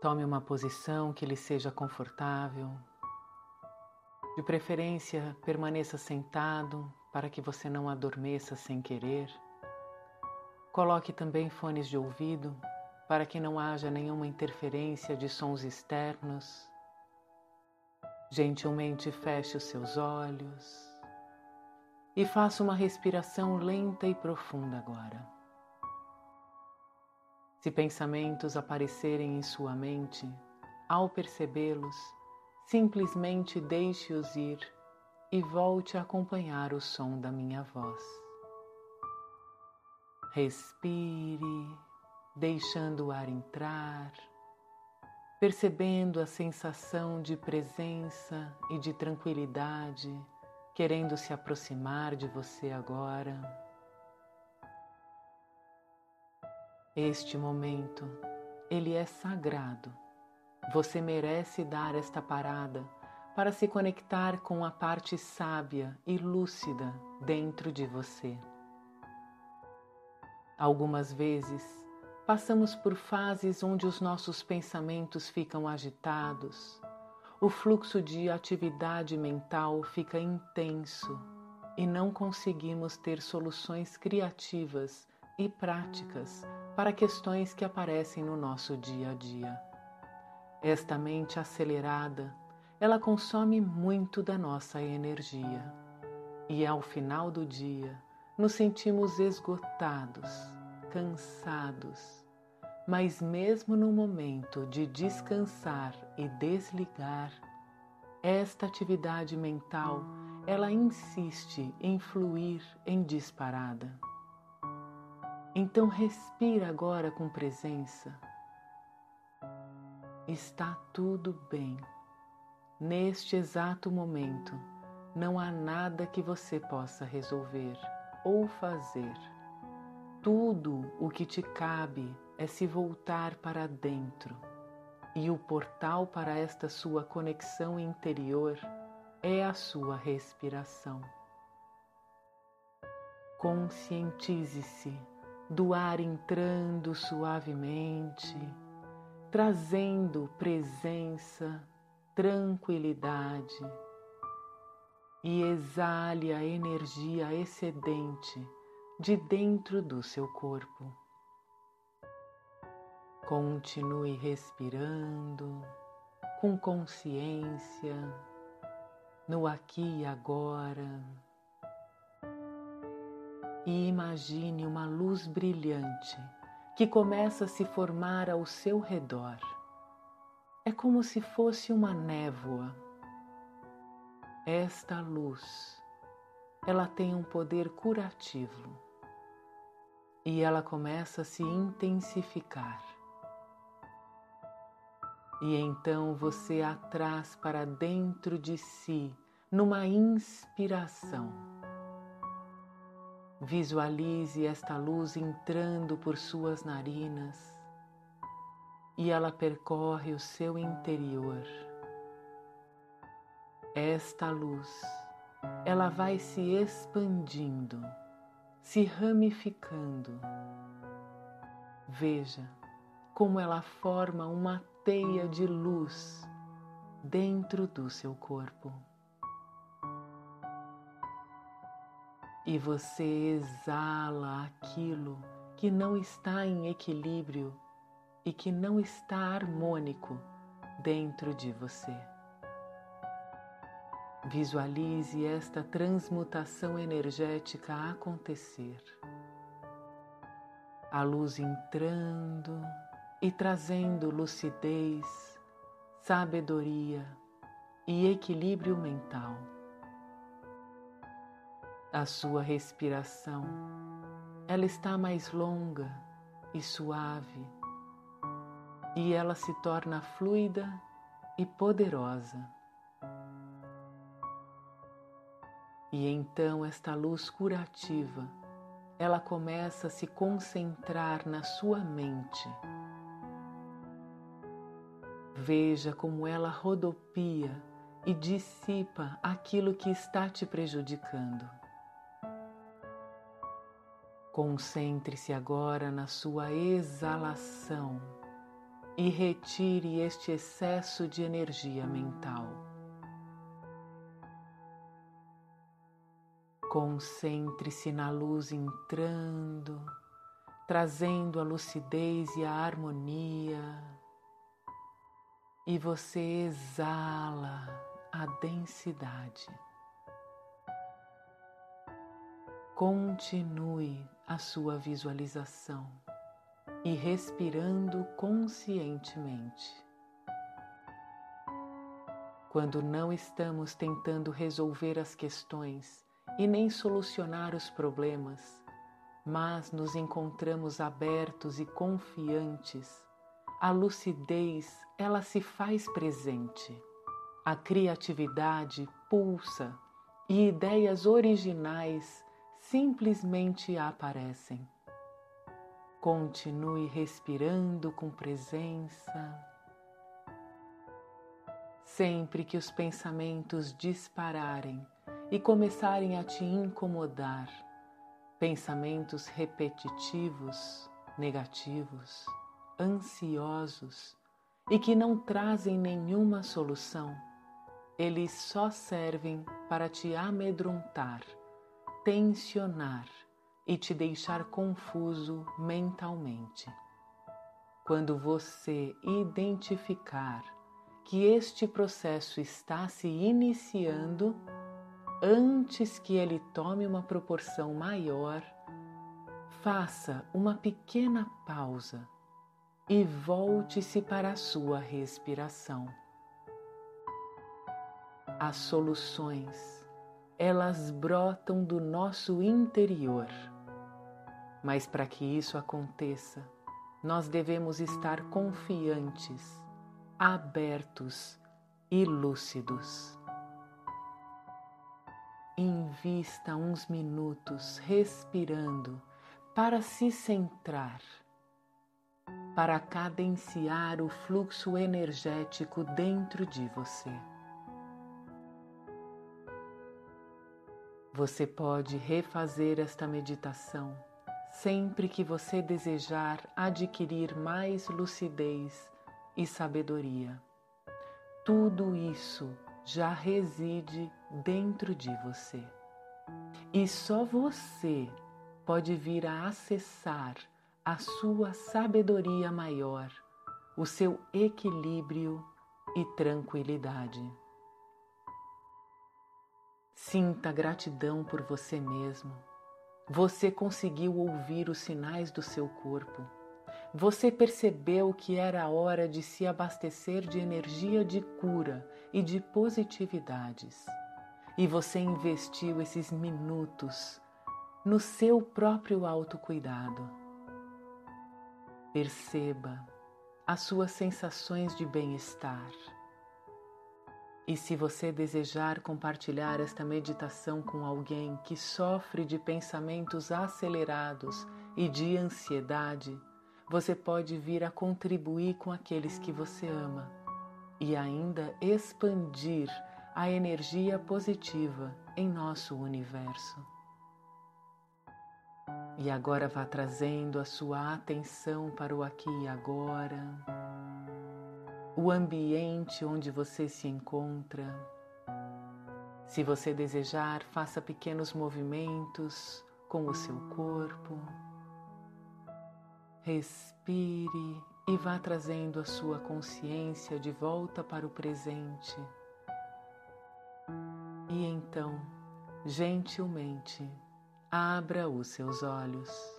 Tome uma posição que lhe seja confortável. De preferência, permaneça sentado para que você não adormeça sem querer. Coloque também fones de ouvido para que não haja nenhuma interferência de sons externos. Gentilmente feche os seus olhos e faça uma respiração lenta e profunda agora. Se pensamentos aparecerem em sua mente, ao percebê-los, simplesmente deixe-os ir e volte a acompanhar o som da minha voz. Respire, deixando o ar entrar, percebendo a sensação de presença e de tranquilidade querendo se aproximar de você agora. Este momento, ele é sagrado. Você merece dar esta parada para se conectar com a parte sábia e lúcida dentro de você. Algumas vezes passamos por fases onde os nossos pensamentos ficam agitados, o fluxo de atividade mental fica intenso e não conseguimos ter soluções criativas e práticas para questões que aparecem no nosso dia a dia. Esta mente acelerada ela consome muito da nossa energia e ao final do dia nos sentimos esgotados, cansados. Mas mesmo no momento de descansar e desligar, esta atividade mental, ela insiste em fluir em disparada. Então respira agora com presença. Está tudo bem. Neste exato momento, não há nada que você possa resolver ou fazer. Tudo o que te cabe é se voltar para dentro, e o portal para esta sua conexão interior é a sua respiração. Conscientize-se do ar entrando suavemente, trazendo presença tranquilidade e exale a energia excedente de dentro do seu corpo. Continue respirando com consciência no aqui e agora e imagine uma luz brilhante que começa a se formar ao seu redor é como se fosse uma névoa. Esta luz, ela tem um poder curativo e ela começa a se intensificar. E então você a traz para dentro de si numa inspiração. Visualize esta luz entrando por suas narinas e ela percorre o seu interior. Esta luz, ela vai se expandindo, se ramificando. Veja como ela forma uma teia de luz dentro do seu corpo. E você exala aquilo que não está em equilíbrio e que não está harmônico dentro de você. Visualize esta transmutação energética acontecer. A luz entrando e trazendo lucidez, sabedoria e equilíbrio mental. A sua respiração, ela está mais longa e suave e ela se torna fluida e poderosa. E então esta luz curativa, ela começa a se concentrar na sua mente. Veja como ela rodopia e dissipa aquilo que está te prejudicando. Concentre-se agora na sua exalação e retire este excesso de energia mental. Concentre-se na luz entrando, trazendo a lucidez e a harmonia, e você exala a densidade. Continue a sua visualização e respirando conscientemente. Quando não estamos tentando resolver as questões e nem solucionar os problemas, mas nos encontramos abertos e confiantes, a lucidez ela se faz presente. A criatividade pulsa e ideias originais simplesmente aparecem. Continue respirando com presença. Sempre que os pensamentos dispararem e começarem a te incomodar, pensamentos repetitivos, negativos, ansiosos e que não trazem nenhuma solução, eles só servem para te amedrontar, tensionar e te deixar confuso mentalmente. Quando você identificar que este processo está se iniciando, antes que ele tome uma proporção maior, faça uma pequena pausa e volte-se para a sua respiração. As soluções, elas brotam do nosso interior mas para que isso aconteça, nós devemos estar confiantes, abertos e lúcidos. Invista uns minutos respirando para se centrar, para cadenciar o fluxo energético dentro de você. Você pode refazer esta meditação sempre que você desejar adquirir mais lucidez e sabedoria. Tudo isso já reside dentro de você. E só você pode vir a acessar a sua sabedoria maior, o seu equilíbrio e tranquilidade. Sinta gratidão por você mesmo você conseguiu ouvir os sinais do seu corpo. Você percebeu que era a hora de se abastecer de energia de cura e de positividades. E você investiu esses minutos no seu próprio autocuidado. Perceba as suas sensações de bem-estar e se você desejar compartilhar esta meditação com alguém que sofre de pensamentos acelerados e de ansiedade, você pode vir a contribuir com aqueles que você ama e ainda expandir a energia positiva em nosso universo. E agora vá trazendo a sua atenção para o aqui e agora o ambiente onde você se encontra. Se você desejar, faça pequenos movimentos com o seu corpo. Respire e vá trazendo a sua consciência de volta para o presente. E então, gentilmente, abra os seus olhos.